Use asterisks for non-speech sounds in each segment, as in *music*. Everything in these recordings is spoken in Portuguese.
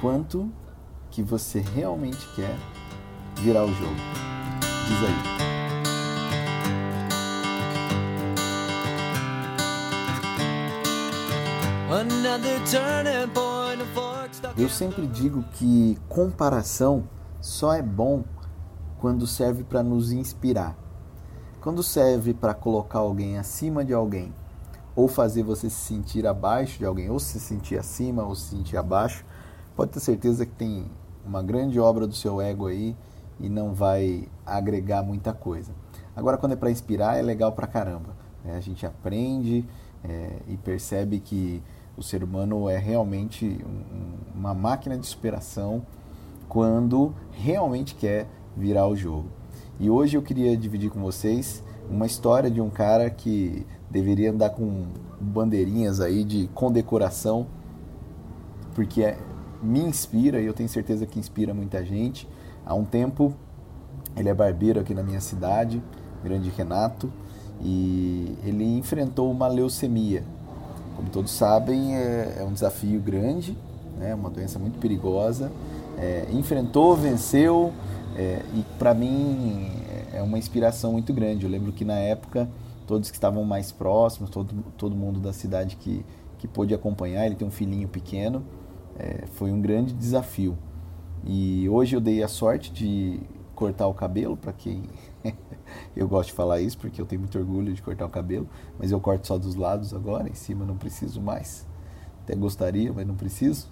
Quanto que você realmente quer virar o jogo? Diz aí. Eu sempre digo que comparação só é bom quando serve para nos inspirar. Quando serve para colocar alguém acima de alguém, ou fazer você se sentir abaixo de alguém, ou se sentir acima ou se sentir abaixo, pode ter certeza que tem uma grande obra do seu ego aí e não vai agregar muita coisa. Agora, quando é para inspirar, é legal pra caramba. Né? A gente aprende é, e percebe que o ser humano é realmente um, uma máquina de superação quando realmente quer virar o jogo. E hoje eu queria dividir com vocês uma história de um cara que deveria andar com bandeirinhas aí de condecoração, porque é, me inspira e eu tenho certeza que inspira muita gente. Há um tempo ele é barbeiro aqui na minha cidade, Grande Renato, e ele enfrentou uma leucemia. Como todos sabem, é, é um desafio grande, é né, uma doença muito perigosa. É, enfrentou, venceu, é, e para mim é uma inspiração muito grande. Eu lembro que na época todos que estavam mais próximos, todo, todo mundo da cidade que, que pôde acompanhar, ele tem um filhinho pequeno, é, foi um grande desafio. E hoje eu dei a sorte de cortar o cabelo, para quem *laughs* eu gosto de falar isso, porque eu tenho muito orgulho de cortar o cabelo, mas eu corto só dos lados agora, em cima não preciso mais. Até gostaria, mas não preciso.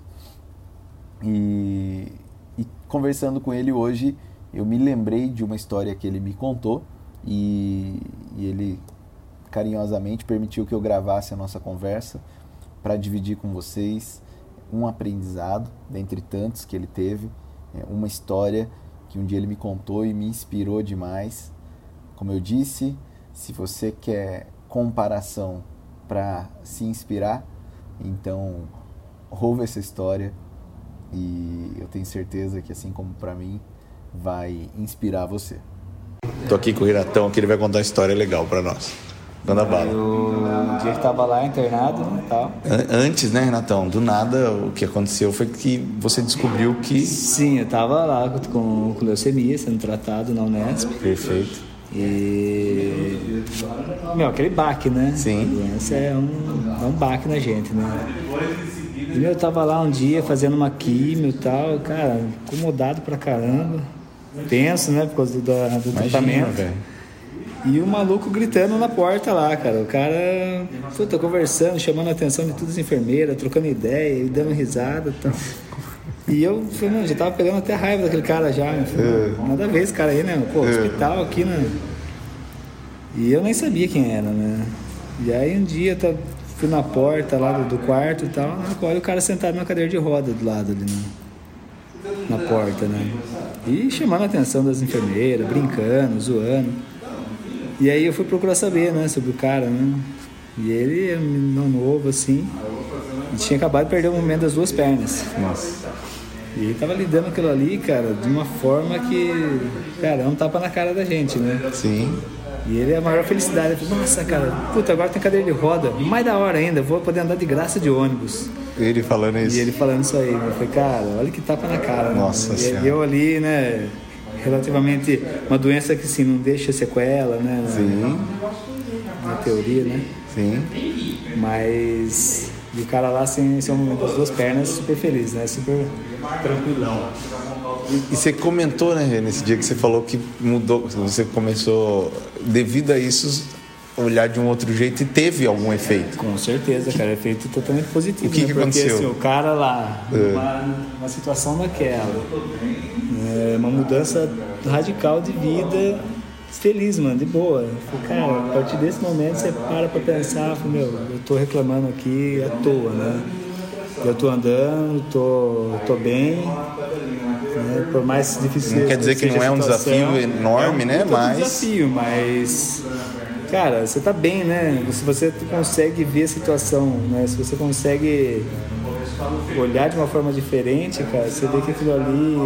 E, e conversando com ele hoje, eu me lembrei de uma história que ele me contou e, e ele carinhosamente permitiu que eu gravasse a nossa conversa para dividir com vocês um aprendizado, dentre tantos que ele teve, é, uma história que um dia ele me contou e me inspirou demais. Como eu disse, se você quer comparação para se inspirar, então ouve essa história e eu tenho certeza que assim como para mim vai inspirar você. Tô aqui com o Iratão que ele vai contar uma história legal para nós. Dando a bala. O dia que tava lá internado né, tal. Antes, né, Renatão? Do nada, o que aconteceu foi que você descobriu que. Sim, eu tava lá com, com leucemia, sendo tratado na Unesp. Perfeito. E. Meu, aquele baque, né? Sim. A doença é um, é um baque na gente, né? E meu, eu tava lá um dia fazendo uma químio e tal, cara, incomodado pra caramba. Tenso, né? Por causa do, do Imagina, tratamento. Véio. E o maluco gritando na porta lá, cara. O cara, puta, conversando, chamando a atenção de todas as enfermeiras, trocando ideia dando risada e tal. E eu falei, mano, já tava pegando até raiva daquele cara já. Falei, é. Nada a ver esse cara aí, né? Pô, é. hospital aqui, né? E eu nem sabia quem era, né? E aí um dia tá, fui na porta lá do, do quarto e tal, qual o cara sentado na cadeira de roda do lado ali, né? Na porta, né? E chamando a atenção das enfermeiras, brincando, zoando. E aí eu fui procurar saber, né, sobre o cara, né? E ele é um novo, assim, e tinha acabado de perder o movimento das duas pernas. Nossa. E ele tava lidando aquilo ali, cara, de uma forma que, cara, é um tapa na cara da gente, né? Sim. E ele é a maior felicidade. Falei, Nossa, cara, puta, agora tem cadeira de roda. Mais da hora ainda, vou poder andar de graça de ônibus. Ele falando isso. E ele falando isso aí. Eu falei, cara, olha que tapa na cara. Nossa né? E eu ali, né, relativamente uma doença que assim, não deixa sequela, né? Sim. Na teoria, né? Sim. Mas o cara lá sem, sem o momento das duas pernas, super feliz, né? Super tranquilão. E, você comentou, né, nesse dia que você falou que mudou, você começou, devido a isso, olhar de um outro jeito e teve algum efeito. Com certeza, cara, efeito totalmente positivo. O que, né? que Porque, aconteceu? Assim, o cara lá, é. uma, uma situação daquela, é, uma mudança radical de vida, feliz, mano, de boa. Falei, cara, a partir desse momento você para pra pensar, meu, eu tô reclamando aqui à toa, né? Eu tô andando, tô, tô bem, né? por mais difícil Não quer dizer que não é um desafio enorme, é um né? Mas desafio, mas cara, você tá bem, né? Se você consegue ver a situação, né? Se você consegue olhar de uma forma diferente, cara, você vê que aquilo ali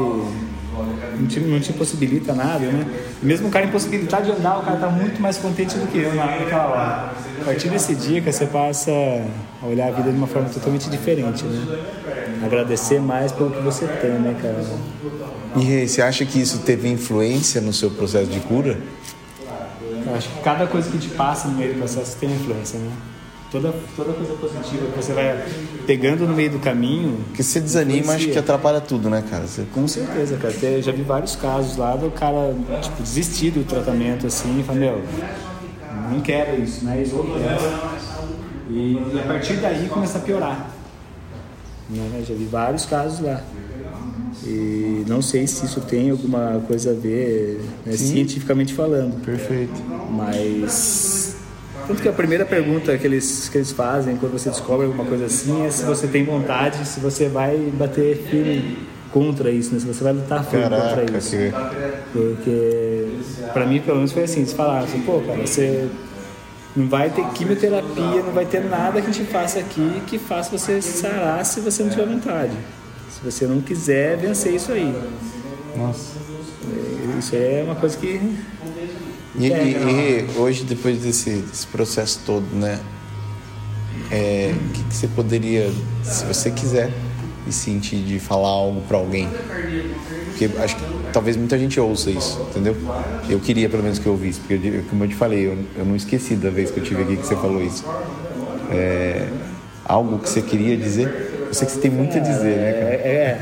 Não te, não te impossibilita nada, né? Mesmo o cara impossibilitado de andar, o cara tá muito mais contente do que eu naquela hora. A partir desse dia que você passa a olhar a vida de uma forma totalmente diferente, né? Agradecer mais pelo que você tem, né, cara? E você acha que isso teve influência no seu processo de cura? Eu acho que cada coisa que te passa no meio do processo tem influência, né? Toda, toda coisa positiva que você vai pegando no meio do caminho. Porque você desanima, acho que atrapalha tudo, né, cara? Você... Com certeza, cara. Eu já vi vários casos lá do cara, tipo, desistir do tratamento assim e falar, meu, não quero isso, né? Isso. E, e a partir daí começa a piorar. Né? Já vi vários casos lá. E não sei se isso tem alguma coisa a ver né, cientificamente falando. Perfeito. Mas. Tanto que a primeira pergunta que eles, que eles fazem quando você descobre alguma coisa assim é se você tem vontade, se você vai bater firme contra isso, né? se você vai lutar firme Caraca, contra isso. que- Porque, pra mim, pelo menos foi assim: eles falaram assim, pô, cara, você não vai ter quimioterapia, não vai ter nada que a gente faça aqui que faça você sarar se você não tiver vontade. Se você não quiser vencer isso aí. Nossa. É, Isso é uma coisa que. E, e- e hoje, depois desse, desse processo todo, né? é, O que, que você poderia, se você quiser, e sentir de falar algo pra alguém? Porque acho que talvez muita gente ouça isso, entendeu? Eu queria pelo menos que eu ouvisse, porque eu- como eu te falei, eu, eu não esqueci da vez que eu tive aqui que você falou isso. É, algo que você queria dizer? Eu sei que você tem muito a dizer, né, cara? É,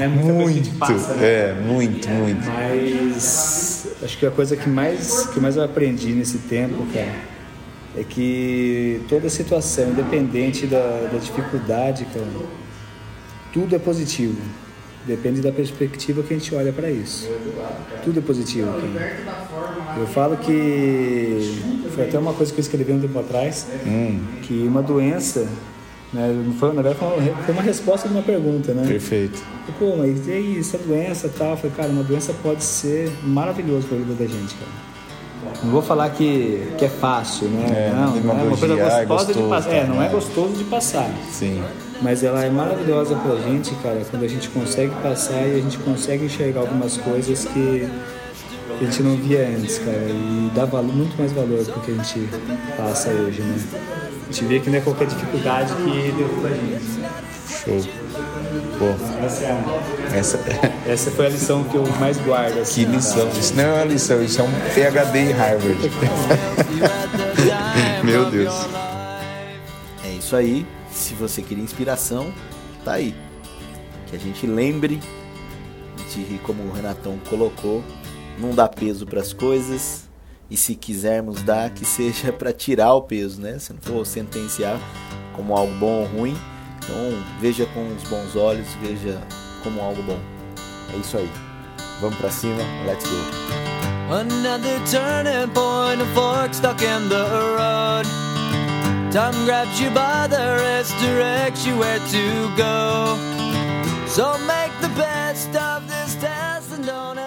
é, é Muito, passa, né? é, muito, muito. Mas acho que a coisa que mais, que mais eu aprendi nesse tempo, cara, é que toda situação, independente da, da dificuldade, cara, tudo é positivo. Depende da perspectiva que a gente olha para isso. Tudo é positivo, cara. Eu falo que foi até uma coisa que eu escrevi um tempo atrás, que uma doença, né, não foi, na verdade foi uma, resposta de uma pergunta, né? Perfeito. Pô, mas e aí, essa doença e tal? Eu falei, cara, uma doença pode ser maravilhosa para a vida da gente, cara. Não vou falar que, que é fácil, né? É, não, não é uma coisa é gostosa de gostoso, passar. É, não é gostoso de passar. Sim. Mas ela é maravilhosa pra gente, cara, quando a gente consegue passar e a gente consegue enxergar algumas coisas que a gente não via antes, cara. E dá valor, muito mais valor pro que a gente passa hoje, né? A gente vê que não é qualquer dificuldade que derruba a gente. Show. Pô, Essa, é a- essa. *laughs* essa foi a lição que eu mais guardo. Assim, Que lição. Isso não é uma lição, isso é um PhD em Harvard. *laughs* *laughs* Meu Deus. É isso aí. Se você queria inspiração, tá aí. Que a gente lembre de, como o Renatão colocou, não dar peso para as coisas. E se quisermos dar, que seja para tirar o peso, né? Se não for sentenciar como algo bom ou ruim. Então veja com os bons olhos, veja como algo bom. É isso aí. Vamos para cima, let's go. Another turning point, a fork stuck in the road. Time grabs you by the wrist, directs you where to go. So make the best of this test and don't